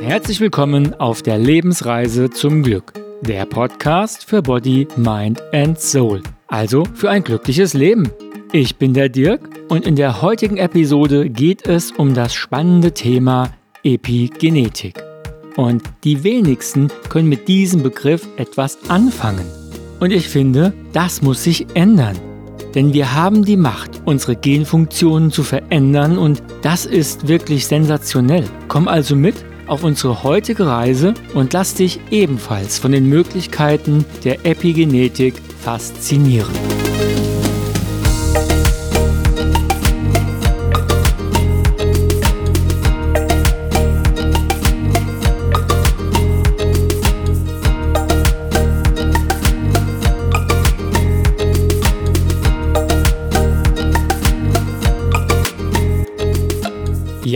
Herzlich willkommen auf der Lebensreise zum Glück. Der Podcast für Body, Mind and Soul. Also für ein glückliches Leben. Ich bin der Dirk und in der heutigen Episode geht es um das spannende Thema Epigenetik. Und die wenigsten können mit diesem Begriff etwas anfangen. Und ich finde, das muss sich ändern. Denn wir haben die Macht, unsere Genfunktionen zu verändern und das ist wirklich sensationell. Komm also mit auf unsere heutige Reise und lass dich ebenfalls von den Möglichkeiten der Epigenetik faszinieren.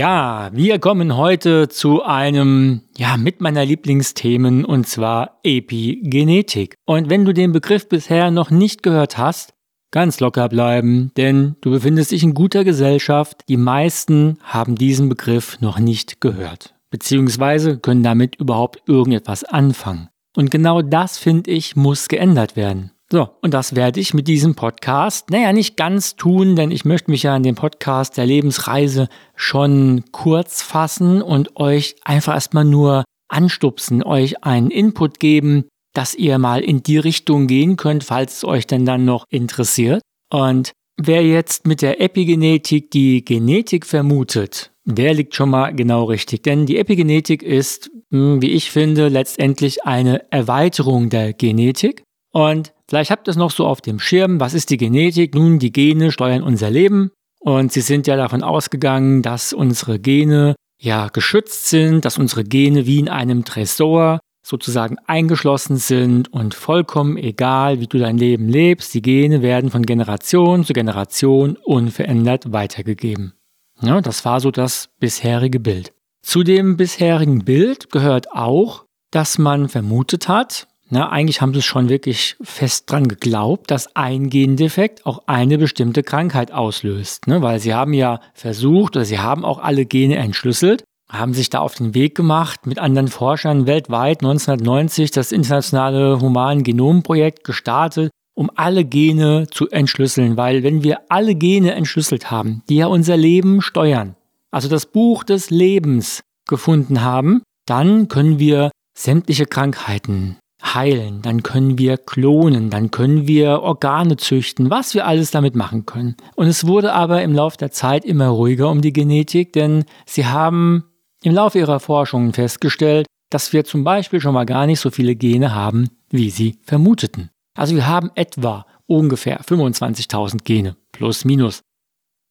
Ja, wir kommen heute zu einem, ja, mit meiner Lieblingsthemen und zwar Epigenetik. Und wenn du den Begriff bisher noch nicht gehört hast, ganz locker bleiben, denn du befindest dich in guter Gesellschaft. Die meisten haben diesen Begriff noch nicht gehört, beziehungsweise können damit überhaupt irgendetwas anfangen. Und genau das, finde ich, muss geändert werden. So, und das werde ich mit diesem Podcast, naja, nicht ganz tun, denn ich möchte mich ja in dem Podcast der Lebensreise schon kurz fassen und euch einfach erstmal nur anstupsen, euch einen Input geben, dass ihr mal in die Richtung gehen könnt, falls es euch denn dann noch interessiert. Und wer jetzt mit der Epigenetik die Genetik vermutet, der liegt schon mal genau richtig. Denn die Epigenetik ist, hm, wie ich finde, letztendlich eine Erweiterung der Genetik. Und Vielleicht habt ihr es noch so auf dem Schirm. Was ist die Genetik? Nun, die Gene steuern unser Leben. Und sie sind ja davon ausgegangen, dass unsere Gene ja geschützt sind, dass unsere Gene wie in einem Tresor sozusagen eingeschlossen sind und vollkommen egal, wie du dein Leben lebst, die Gene werden von Generation zu Generation unverändert weitergegeben. Ja, das war so das bisherige Bild. Zu dem bisherigen Bild gehört auch, dass man vermutet hat, na, eigentlich haben sie schon wirklich fest dran geglaubt, dass ein Gendefekt auch eine bestimmte Krankheit auslöst. Ne? Weil sie haben ja versucht oder sie haben auch alle Gene entschlüsselt, haben sich da auf den Weg gemacht, mit anderen Forschern weltweit 1990 das internationale Human-Genom-Projekt gestartet, um alle Gene zu entschlüsseln. Weil wenn wir alle Gene entschlüsselt haben, die ja unser Leben steuern, also das Buch des Lebens gefunden haben, dann können wir sämtliche Krankheiten, heilen, dann können wir klonen, dann können wir Organe züchten, was wir alles damit machen können. Und es wurde aber im Laufe der Zeit immer ruhiger um die Genetik, denn sie haben im Laufe ihrer Forschungen festgestellt, dass wir zum Beispiel schon mal gar nicht so viele Gene haben, wie sie vermuteten. Also wir haben etwa ungefähr 25.000 Gene, plus minus.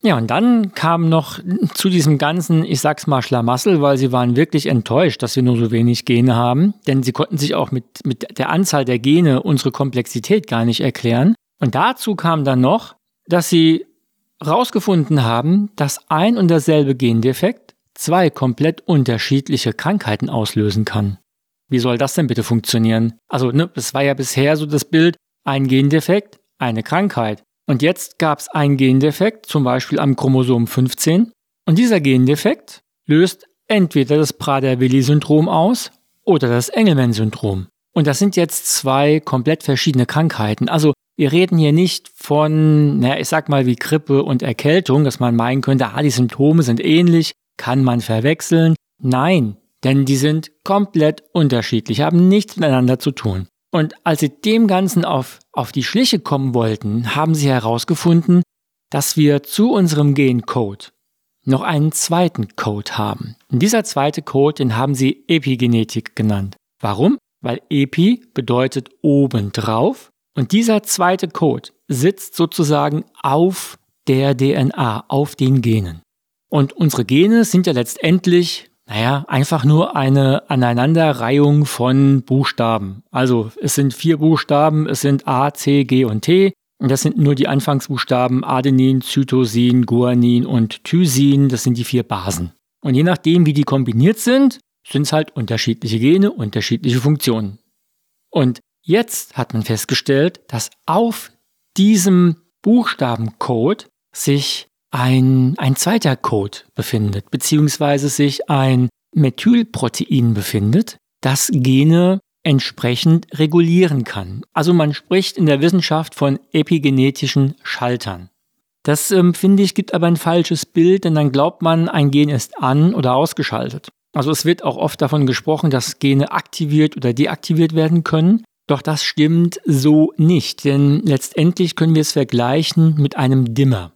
Ja, und dann kam noch zu diesem ganzen, ich sag's mal, Schlamassel, weil sie waren wirklich enttäuscht, dass wir nur so wenig Gene haben, denn sie konnten sich auch mit, mit der Anzahl der Gene unsere Komplexität gar nicht erklären. Und dazu kam dann noch, dass sie herausgefunden haben, dass ein und derselbe Gendefekt zwei komplett unterschiedliche Krankheiten auslösen kann. Wie soll das denn bitte funktionieren? Also, ne, es war ja bisher so das Bild, ein Gendefekt, eine Krankheit. Und jetzt gab es einen Gendefekt, zum Beispiel am Chromosom 15. Und dieser Gendefekt löst entweder das Prader-Willi-Syndrom aus oder das Engelmann-Syndrom. Und das sind jetzt zwei komplett verschiedene Krankheiten. Also wir reden hier nicht von, naja, ich sag mal wie Grippe und Erkältung, dass man meinen könnte, ah, die Symptome sind ähnlich, kann man verwechseln. Nein, denn die sind komplett unterschiedlich, haben nichts miteinander zu tun. Und als sie dem Ganzen auf, auf die Schliche kommen wollten, haben sie herausgefunden, dass wir zu unserem Gencode noch einen zweiten Code haben. Und dieser zweite Code, den haben sie Epigenetik genannt. Warum? Weil Epi bedeutet obendrauf und dieser zweite Code sitzt sozusagen auf der DNA, auf den Genen. Und unsere Gene sind ja letztendlich naja, einfach nur eine Aneinanderreihung von Buchstaben. Also es sind vier Buchstaben, es sind A, C, G und T. Und das sind nur die Anfangsbuchstaben Adenin, Zytosin, Guanin und Thysin. Das sind die vier Basen. Und je nachdem, wie die kombiniert sind, sind es halt unterschiedliche Gene, unterschiedliche Funktionen. Und jetzt hat man festgestellt, dass auf diesem Buchstabencode sich ein, ein zweiter Code befindet, beziehungsweise sich ein Methylprotein befindet, das Gene entsprechend regulieren kann. Also man spricht in der Wissenschaft von epigenetischen Schaltern. Das ähm, finde ich gibt aber ein falsches Bild, denn dann glaubt man, ein Gen ist an oder ausgeschaltet. Also es wird auch oft davon gesprochen, dass Gene aktiviert oder deaktiviert werden können. Doch das stimmt so nicht, denn letztendlich können wir es vergleichen mit einem Dimmer.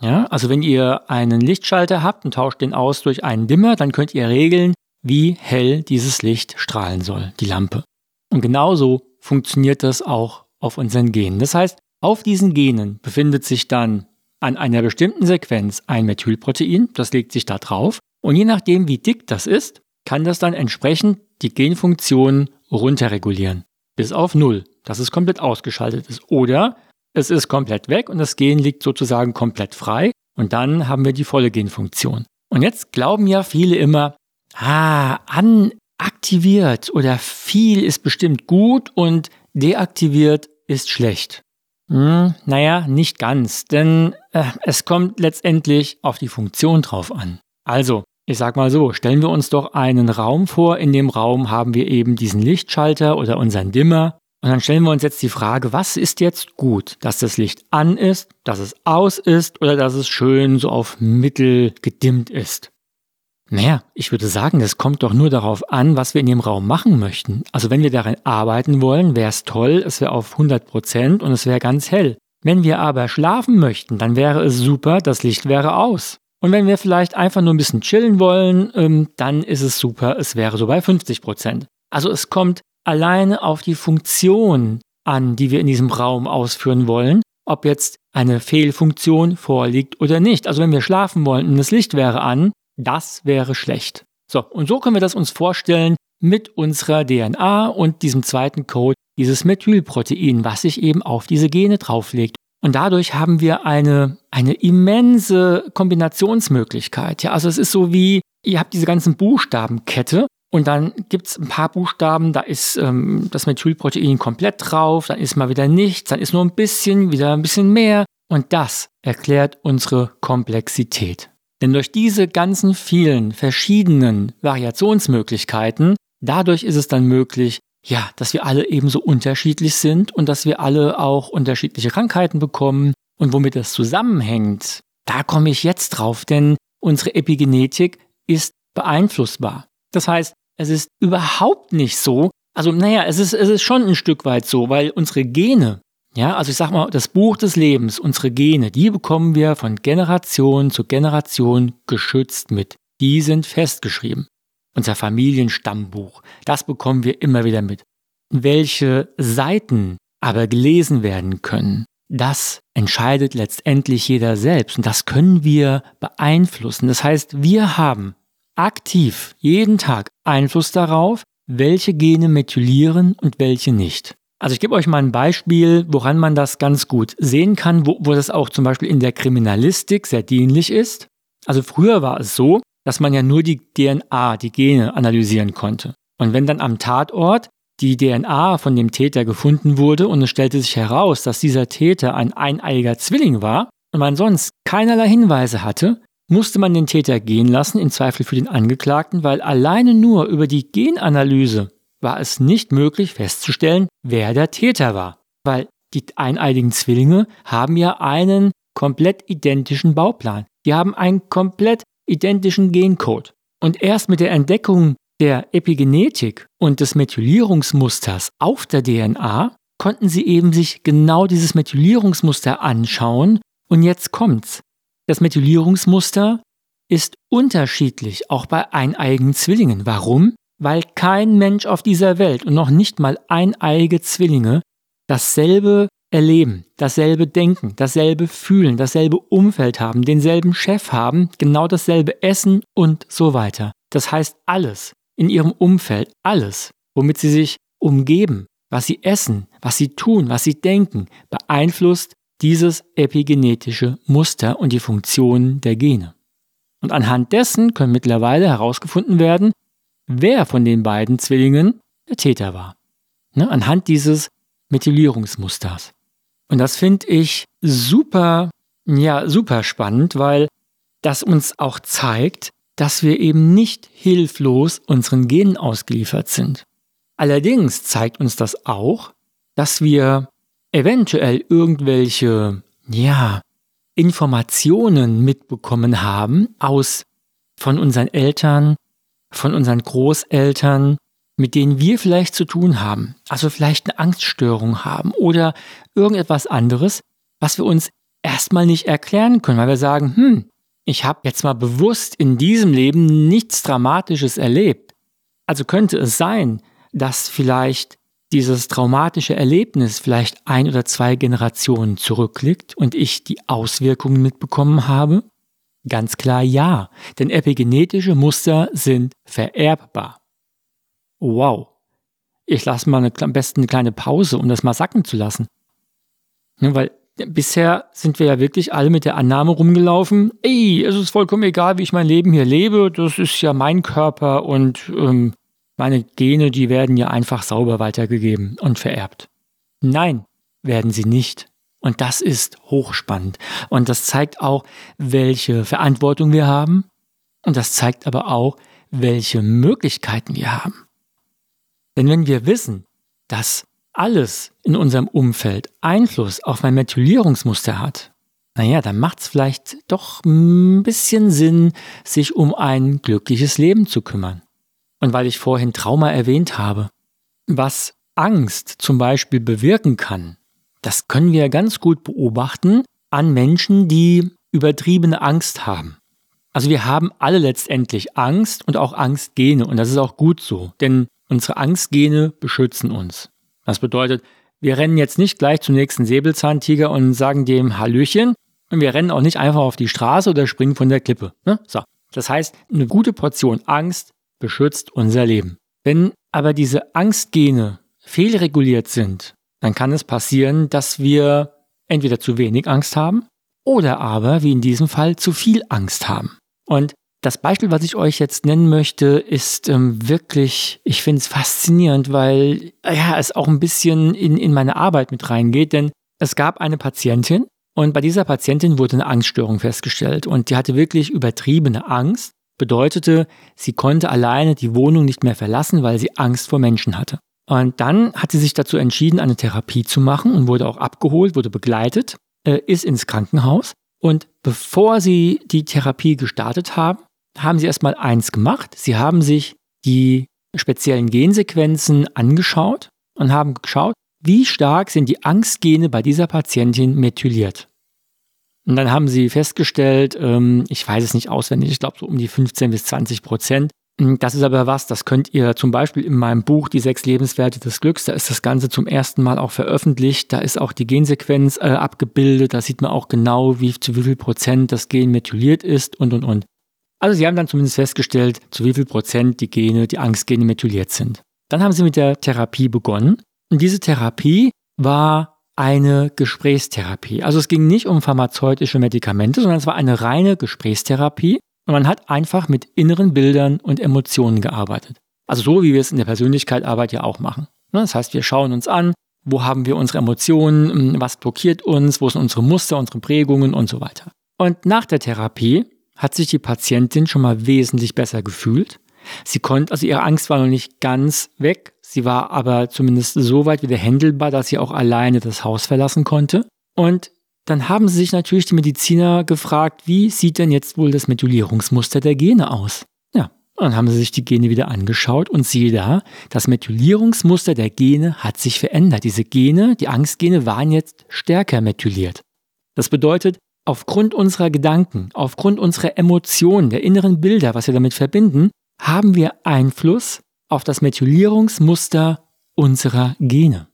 Ja, also wenn ihr einen Lichtschalter habt und tauscht den aus durch einen Dimmer, dann könnt ihr regeln, wie hell dieses Licht strahlen soll, die Lampe. Und genauso funktioniert das auch auf unseren Genen. Das heißt, auf diesen Genen befindet sich dann an einer bestimmten Sequenz ein Methylprotein, das legt sich da drauf. Und je nachdem, wie dick das ist, kann das dann entsprechend die Genfunktion runterregulieren. Bis auf Null, dass es komplett ausgeschaltet ist. Oder es ist komplett weg und das Gen liegt sozusagen komplett frei. Und dann haben wir die volle Genfunktion. Und jetzt glauben ja viele immer, ah, anaktiviert oder viel ist bestimmt gut und deaktiviert ist schlecht. Hm, naja, nicht ganz, denn äh, es kommt letztendlich auf die Funktion drauf an. Also, ich sag mal so, stellen wir uns doch einen Raum vor, in dem Raum haben wir eben diesen Lichtschalter oder unseren Dimmer. Und dann stellen wir uns jetzt die Frage, was ist jetzt gut? Dass das Licht an ist, dass es aus ist oder dass es schön so auf Mittel gedimmt ist? Naja, ich würde sagen, das kommt doch nur darauf an, was wir in dem Raum machen möchten. Also wenn wir darin arbeiten wollen, wäre es toll, es wäre auf 100 Prozent und es wäre ganz hell. Wenn wir aber schlafen möchten, dann wäre es super, das Licht wäre aus. Und wenn wir vielleicht einfach nur ein bisschen chillen wollen, ähm, dann ist es super, es wäre so bei 50%. Prozent. Also es kommt alleine auf die Funktion an, die wir in diesem Raum ausführen wollen, ob jetzt eine Fehlfunktion vorliegt oder nicht. Also wenn wir schlafen wollen und das Licht wäre an, das wäre schlecht. So, und so können wir das uns vorstellen mit unserer DNA und diesem zweiten Code, dieses Methylprotein, was sich eben auf diese Gene drauflegt. Und dadurch haben wir eine, eine immense Kombinationsmöglichkeit. Ja, also es ist so wie, ihr habt diese ganzen Buchstabenkette und dann gibt es ein paar Buchstaben, da ist ähm, das Methylprotein komplett drauf, dann ist mal wieder nichts, dann ist nur ein bisschen, wieder ein bisschen mehr. Und das erklärt unsere Komplexität. Denn durch diese ganzen vielen verschiedenen Variationsmöglichkeiten, dadurch ist es dann möglich, ja, dass wir alle ebenso unterschiedlich sind und dass wir alle auch unterschiedliche Krankheiten bekommen. Und womit das zusammenhängt, da komme ich jetzt drauf, denn unsere Epigenetik ist beeinflussbar. Das heißt, es ist überhaupt nicht so, also naja, es ist, es ist schon ein Stück weit so, weil unsere Gene, ja, also ich sag mal, das Buch des Lebens, unsere Gene, die bekommen wir von Generation zu Generation geschützt mit. Die sind festgeschrieben. Unser Familienstammbuch, das bekommen wir immer wieder mit. Welche Seiten aber gelesen werden können, das entscheidet letztendlich jeder selbst und das können wir beeinflussen. Das heißt, wir haben aktiv jeden Tag Einfluss darauf, welche Gene methylieren und welche nicht. Also ich gebe euch mal ein Beispiel, woran man das ganz gut sehen kann, wo, wo das auch zum Beispiel in der Kriminalistik sehr dienlich ist. Also früher war es so, dass man ja nur die DNA, die Gene analysieren konnte. Und wenn dann am Tatort die DNA von dem Täter gefunden wurde und es stellte sich heraus, dass dieser Täter ein eineiiger Zwilling war und man sonst keinerlei Hinweise hatte, musste man den Täter gehen lassen, im Zweifel für den Angeklagten, weil alleine nur über die Genanalyse war es nicht möglich festzustellen, wer der Täter war, weil die eineidigen Zwillinge haben ja einen komplett identischen Bauplan. Die haben einen komplett identischen Gencode. Und erst mit der Entdeckung der Epigenetik und des Methylierungsmusters auf der DNA konnten sie eben sich genau dieses Methylierungsmuster anschauen. Und jetzt kommt's. Das Methylierungsmuster ist unterschiedlich, auch bei eineigen Zwillingen. Warum? weil kein Mensch auf dieser Welt und noch nicht mal eineige Zwillinge dasselbe erleben, dasselbe denken, dasselbe fühlen, dasselbe Umfeld haben, denselben Chef haben, genau dasselbe essen und so weiter. Das heißt alles in ihrem Umfeld, alles, womit sie sich umgeben, was sie essen, was sie tun, was sie denken, beeinflusst dieses epigenetische Muster und die Funktionen der Gene. Und anhand dessen können mittlerweile herausgefunden werden, wer von den beiden Zwillingen der Täter war. Ne, anhand dieses Methylierungsmusters. Und das finde ich super Ja, super spannend, weil das uns auch zeigt, dass wir eben nicht hilflos unseren Genen ausgeliefert sind. Allerdings zeigt uns das auch, dass wir eventuell irgendwelche, ja, Informationen mitbekommen haben aus von unseren Eltern, von unseren Großeltern, mit denen wir vielleicht zu tun haben, also vielleicht eine Angststörung haben oder irgendetwas anderes, was wir uns erstmal nicht erklären können, weil wir sagen, hm, ich habe jetzt mal bewusst in diesem Leben nichts Dramatisches erlebt. Also könnte es sein, dass vielleicht dieses traumatische Erlebnis vielleicht ein oder zwei Generationen zurückliegt und ich die Auswirkungen mitbekommen habe? Ganz klar ja, denn epigenetische Muster sind vererbbar. Wow. Ich lasse mal eine, am besten eine kleine Pause, um das mal sacken zu lassen. Ja, weil bisher sind wir ja wirklich alle mit der Annahme rumgelaufen, ey, es ist vollkommen egal, wie ich mein Leben hier lebe, das ist ja mein Körper und ähm, meine Gene, die werden ja einfach sauber weitergegeben und vererbt. Nein, werden sie nicht. Und das ist hochspannend. Und das zeigt auch, welche Verantwortung wir haben. Und das zeigt aber auch, welche Möglichkeiten wir haben. Denn wenn wir wissen, dass alles in unserem Umfeld Einfluss auf mein Methylierungsmuster hat, naja, dann macht es vielleicht doch ein bisschen Sinn, sich um ein glückliches Leben zu kümmern. Und weil ich vorhin Trauma erwähnt habe, was Angst zum Beispiel bewirken kann, das können wir ganz gut beobachten an Menschen, die übertriebene Angst haben. Also wir haben alle letztendlich Angst und auch Angstgene und das ist auch gut so, denn unsere Angstgene beschützen uns. Das bedeutet, wir rennen jetzt nicht gleich zum nächsten Säbelzahntiger und sagen dem Hallöchen und wir rennen auch nicht einfach auf die Straße oder springen von der Klippe. Ne? So. Das heißt, eine gute Portion Angst beschützt unser Leben. Wenn aber diese Angstgene fehlreguliert sind, dann kann es passieren, dass wir entweder zu wenig Angst haben oder aber, wie in diesem Fall, zu viel Angst haben. Und das Beispiel, was ich euch jetzt nennen möchte, ist ähm, wirklich, ich finde es faszinierend, weil ja, es auch ein bisschen in, in meine Arbeit mit reingeht, denn es gab eine Patientin und bei dieser Patientin wurde eine Angststörung festgestellt und die hatte wirklich übertriebene Angst bedeutete, sie konnte alleine die Wohnung nicht mehr verlassen, weil sie Angst vor Menschen hatte. Und dann hat sie sich dazu entschieden, eine Therapie zu machen und wurde auch abgeholt, wurde begleitet, äh, ist ins Krankenhaus. Und bevor sie die Therapie gestartet haben, haben sie erstmal eins gemacht. Sie haben sich die speziellen Gensequenzen angeschaut und haben geschaut, wie stark sind die Angstgene bei dieser Patientin methyliert. Und dann haben sie festgestellt, ähm, ich weiß es nicht auswendig, ich glaube so um die 15 bis 20 Prozent. Hm, das ist aber was, das könnt ihr zum Beispiel in meinem Buch Die sechs Lebenswerte des Glücks, da ist das Ganze zum ersten Mal auch veröffentlicht. Da ist auch die Gensequenz äh, abgebildet, da sieht man auch genau, wie zu wie viel Prozent das Gen methyliert ist und und und. Also sie haben dann zumindest festgestellt, zu wie viel Prozent die Gene, die Angstgene methyliert sind. Dann haben sie mit der Therapie begonnen und diese Therapie war eine Gesprächstherapie. Also es ging nicht um pharmazeutische Medikamente, sondern es war eine reine Gesprächstherapie und man hat einfach mit inneren Bildern und Emotionen gearbeitet. Also so, wie wir es in der Persönlichkeitsarbeit ja auch machen. Ne, das heißt, wir schauen uns an, wo haben wir unsere Emotionen, hm, was blockiert uns, wo sind unsere Muster, unsere Prägungen und so weiter. Und nach der Therapie hat sich die Patientin schon mal wesentlich besser gefühlt. Sie konnte, also ihre Angst war noch nicht ganz weg, Sie war aber zumindest so weit wieder händelbar, dass sie auch alleine das Haus verlassen konnte. Und dann haben sie sich natürlich die Mediziner gefragt, wie sieht denn jetzt wohl das Methylierungsmuster der Gene aus? Ja, dann haben sie sich die Gene wieder angeschaut und siehe da, das Methylierungsmuster der Gene hat sich verändert. Diese Gene, die Angstgene, waren jetzt stärker methyliert. Das bedeutet, aufgrund unserer Gedanken, aufgrund unserer Emotionen, der inneren Bilder, was wir damit verbinden, haben wir Einfluss auf das Methylierungsmuster unserer Gene.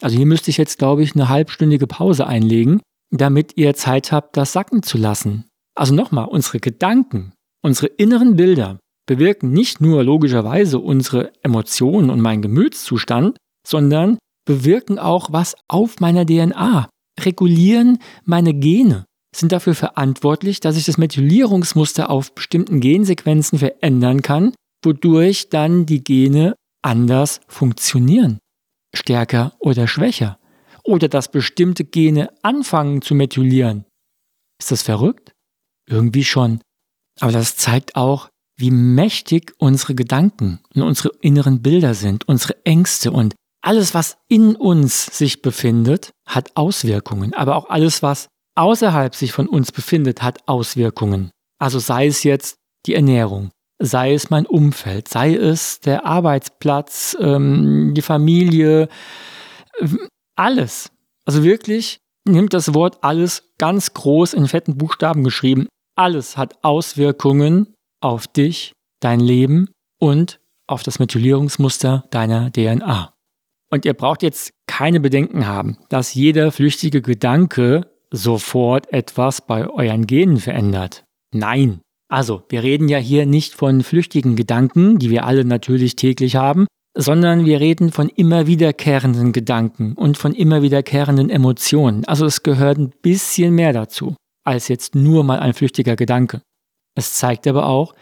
Also hier müsste ich jetzt, glaube ich, eine halbstündige Pause einlegen, damit ihr Zeit habt, das sacken zu lassen. Also nochmal, unsere Gedanken, unsere inneren Bilder bewirken nicht nur logischerweise unsere Emotionen und meinen Gemütszustand, sondern bewirken auch was auf meiner DNA, regulieren meine Gene, sind dafür verantwortlich, dass ich das Methylierungsmuster auf bestimmten Gensequenzen verändern kann, wodurch dann die Gene anders funktionieren, stärker oder schwächer, oder dass bestimmte Gene anfangen zu methylieren Ist das verrückt? Irgendwie schon. Aber das zeigt auch, wie mächtig unsere Gedanken und unsere inneren Bilder sind, unsere Ängste und alles, was in uns sich befindet, hat Auswirkungen. Aber auch alles, was außerhalb sich von uns befindet, hat Auswirkungen. Also sei es jetzt die Ernährung, sei es mein Umfeld, sei es der Arbeitsplatz, ähm, die Familie, alles. Also wirklich nimmt das Wort alles ganz groß in fetten Buchstaben geschrieben. Alles hat Auswirkungen auf dich, dein Leben und auf das Methylierungsmuster deiner DNA. Und ihr braucht jetzt keine Bedenken haben, dass jeder flüchtige Gedanke sofort etwas bei euren Genen verändert. Nein. Also, wir reden ja hier nicht von flüchtigen Gedanken, die wir alle natürlich täglich haben, sondern wir reden von immer wiederkehrenden Gedanken und von immer wiederkehrenden Emotionen. Also es gehört ein bisschen mehr dazu, als jetzt nur mal ein flüchtiger Gedanke. Es zeigt aber auch,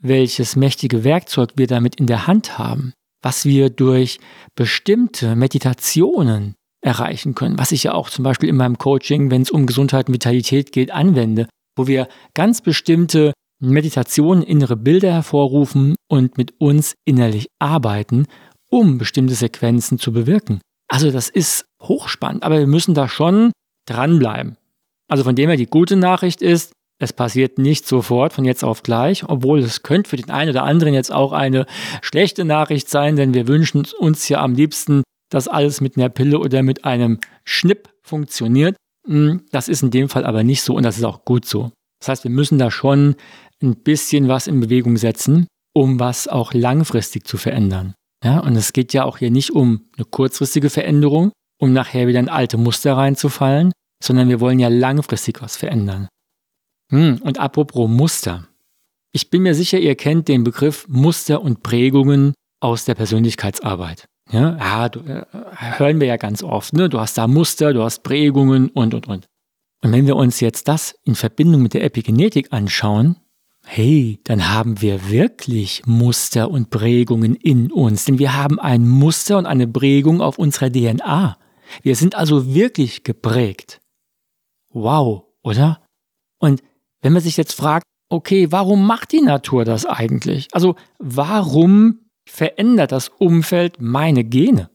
welches mächtige Werkzeug wir damit in der Hand haben, was wir durch bestimmte Meditationen erreichen können, was ich ja auch zum Beispiel in meinem Coaching, wenn es um Gesundheit und Vitalität geht, anwende, wo wir ganz bestimmte Meditationen innere Bilder hervorrufen und mit uns innerlich arbeiten, um bestimmte Sequenzen zu bewirken. Also das ist hochspannend, aber wir müssen da schon dranbleiben. Also von dem her die gute Nachricht ist, es passiert nicht sofort von jetzt auf gleich, obwohl es könnte für den einen oder anderen jetzt auch eine schlechte Nachricht sein, denn wir wünschen uns ja am liebsten, dass alles mit einer Pille oder mit einem Schnipp funktioniert. Hm, das ist in dem Fall aber nicht so und das ist auch gut so. Das heißt, wir müssen da schon ein bisschen was in Bewegung setzen, um was auch langfristig zu verändern. Ja, und es geht ja auch hier nicht um eine kurzfristige Veränderung, um nachher wieder in alte Muster reinzufallen, sondern wir wollen ja langfristig was verändern. Hm, und apropos Muster. Ich bin mir sicher, ihr kennt den Begriff Muster und Prägungen aus der Persönlichkeitsarbeit. Ja, ja du, äh, hören wir ja ganz oft. Ne? Du hast da Muster, du hast Prägungen und, und, und. Und wenn wir uns jetzt das in Verbindung mit der Epigenetik anschauen, hey, dann haben wir wirklich Muster und Prägungen in uns, denn wir haben ein Muster und eine Prägung auf unserer DNA. Wir sind also wirklich geprägt. Wow, oder? Und wenn man sich jetzt fragt, okay, warum macht die Natur das eigentlich? Also warum verändert das Umfeld meine Gene?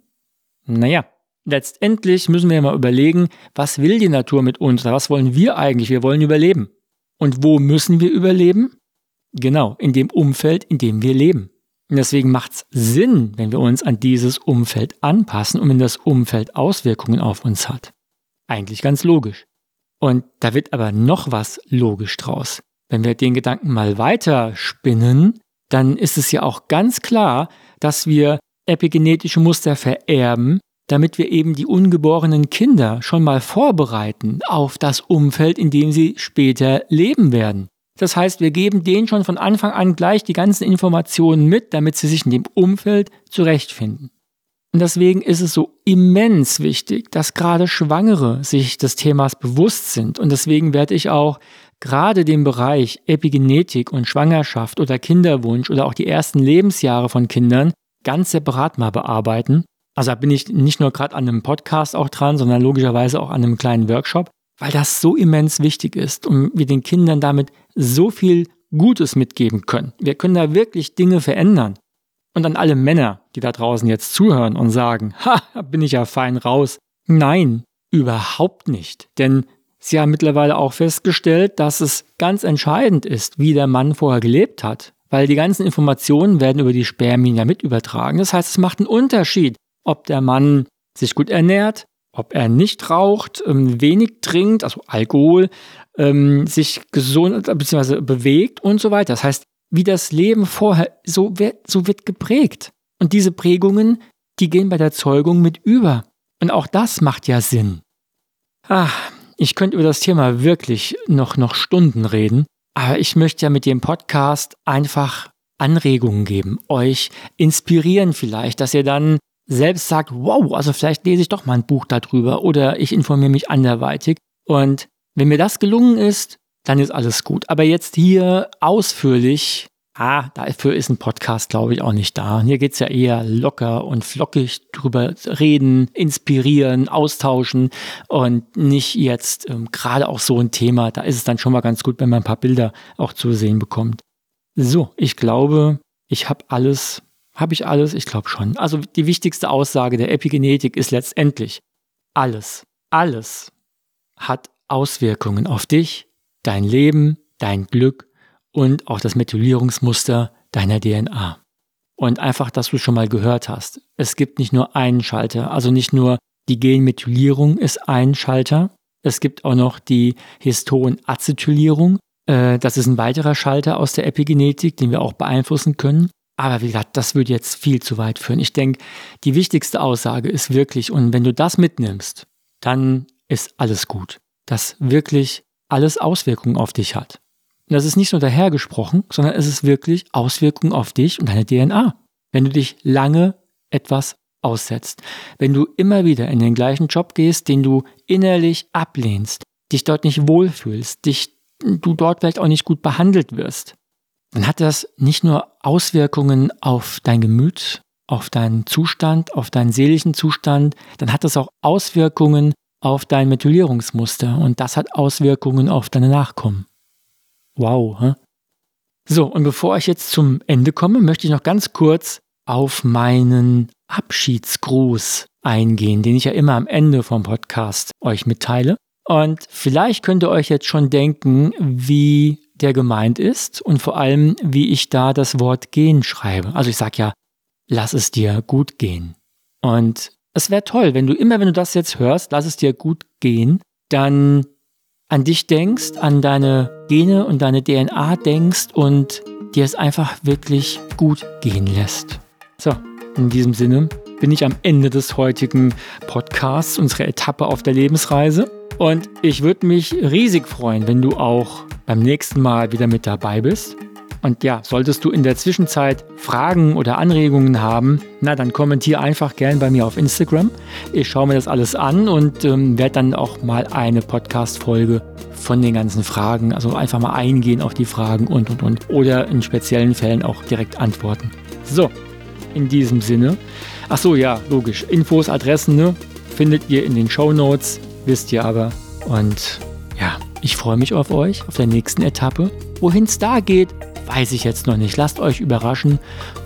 Naja, letztendlich müssen wir mal überlegen, was will die Natur mit uns was wollen wir eigentlich? Wir wollen überleben. Und wo müssen wir überleben? Genau, in dem Umfeld, in dem wir leben. Und deswegen macht es Sinn, wenn wir uns an dieses Umfeld anpassen und wenn das Umfeld Auswirkungen auf uns hat. Eigentlich ganz logisch. Und da wird aber noch was logisch draus. Wenn wir den Gedanken mal weiter spinnen, dann ist es ja auch ganz klar, dass wir epigenetische Muster vererben, damit wir eben die ungeborenen Kinder schon mal vorbereiten auf das Umfeld, in dem sie später leben werden. Das heißt, wir geben denen schon von Anfang an gleich die ganzen Informationen mit, damit sie sich in dem Umfeld zurechtfinden. Und deswegen ist es so immens wichtig, dass gerade Schwangere sich des Themas bewusst sind. Und deswegen werde ich auch gerade den Bereich Epigenetik und Schwangerschaft oder Kinderwunsch oder auch die ersten Lebensjahre von Kindern ganz separat mal bearbeiten. Also da bin ich nicht nur gerade an einem Podcast auch dran, sondern logischerweise auch an einem kleinen Workshop, weil das so immens wichtig ist und wir den Kindern damit so viel Gutes mitgeben können. Wir können da wirklich Dinge verändern. Und an alle Männer, die da draußen jetzt zuhören und sagen, ha, bin ich ja fein raus. Nein, überhaupt nicht. Denn sie haben mittlerweile auch festgestellt, dass es ganz entscheidend ist, wie der Mann vorher gelebt hat. Weil die ganzen Informationen werden über die Spermien ja mit übertragen. Das heißt, es macht einen Unterschied, ob der Mann sich gut ernährt, ob er nicht raucht, ähm, wenig trinkt, also Alkohol, ähm, sich gesund bzw. bewegt und so weiter. Das heißt, wie das Leben vorher, so wird, so wird geprägt. Und diese Prägungen, die gehen bei der Zeugung mit über. Und auch das macht ja Sinn. Ach, ich könnte über das Thema wirklich noch, noch Stunden reden, aber ich möchte ja mit dem Podcast einfach Anregungen geben, euch inspirieren vielleicht, dass ihr dann selbst sagt, wow, also vielleicht lese ich doch mal ein Buch darüber oder ich informiere mich anderweitig. Und wenn mir das gelungen ist, dann ist alles gut. Aber jetzt hier ausführlich Ah, dafür ist ein Podcast, glaube ich, auch nicht da. Hier geht's ja eher locker und flockig drüber reden, inspirieren, austauschen und nicht jetzt ähm, gerade auch so ein Thema. Da ist es dann schon mal ganz gut, wenn man ein paar Bilder auch zu sehen bekommt. So, ich glaube, ich habe alles. Habe ich alles? Ich glaube schon. Also die wichtigste Aussage der Epigenetik ist letztendlich, alles, alles hat Auswirkungen auf dich, dein Leben, dein Glück und auch das Methylierungsmuster deiner DNA. Und einfach, dass du schon mal gehört hast. Es gibt nicht nur einen Schalter, also nicht nur die Genmethylierung ist ein Schalter, es gibt auch noch die Histon-Acetylierung. Äh, das ist ein weiterer Schalter aus der Epigenetik, den wir auch beeinflussen können. Aber wie gesagt, das würde jetzt viel zu weit führen. Ich denke, die wichtigste Aussage ist wirklich, und wenn du das mitnimmst, dann ist alles gut. Dass wirklich alles Auswirkungen auf dich hat. Das ist nicht nur dahergesprochen, sondern es ist wirklich Auswirkungen auf dich und deine DNA. Wenn du dich lange etwas aussetzt, wenn du immer wieder in den gleichen Job gehst, den du innerlich ablehnst, dich dort nicht wohlfühlst, dich, du dort vielleicht auch nicht gut behandelt wirst, dann hat das nicht nur Auswirkungen auf dein Gemüt, auf deinen Zustand, auf deinen seelischen Zustand, dann hat das auch Auswirkungen auf dein Methylierungsmuster und das hat Auswirkungen auf deine Nachkommen. Wow. Hä? So, und bevor ich jetzt zum Ende komme, möchte ich noch ganz kurz auf meinen Abschiedsgruß eingehen, den ich ja immer am Ende vom Podcast euch mitteile. Und vielleicht könnt ihr euch jetzt schon denken, wie der gemeint ist und vor allem, wie ich da das Wort gehen schreibe. Also ich sage ja, lass es dir gut gehen. Und es wäre toll, wenn du immer, wenn du das jetzt hörst, lass es dir gut gehen, dann an dich denkst, an deine Gene und deine DNA denkst und dir es einfach wirklich gut gehen lässt. So, in diesem Sinne bin ich am Ende des heutigen Podcasts, unserer Etappe auf der Lebensreise. Und ich würde mich riesig freuen, wenn du auch beim nächsten Mal wieder mit dabei bist. Und ja, solltest du in der Zwischenzeit Fragen oder Anregungen haben, na dann kommentiere einfach gern bei mir auf Instagram. Ich schaue mir das alles an und ähm, werde dann auch mal eine Podcast-Folge von den ganzen Fragen, also einfach mal eingehen auf die Fragen und und und. Oder in speziellen Fällen auch direkt antworten. So, in diesem Sinne. Ach so, ja, logisch. Infos, Adressen, ne? Findet ihr in den Show Notes, wisst ihr aber. Und ja, ich freue mich auf euch, auf der nächsten Etappe. Wohin es da geht, weiß ich jetzt noch nicht. Lasst euch überraschen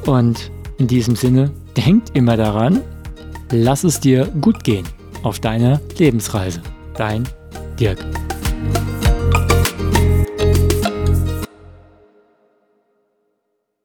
und in diesem Sinne, denkt immer daran, lass es dir gut gehen auf deiner Lebensreise. Dein Dirk.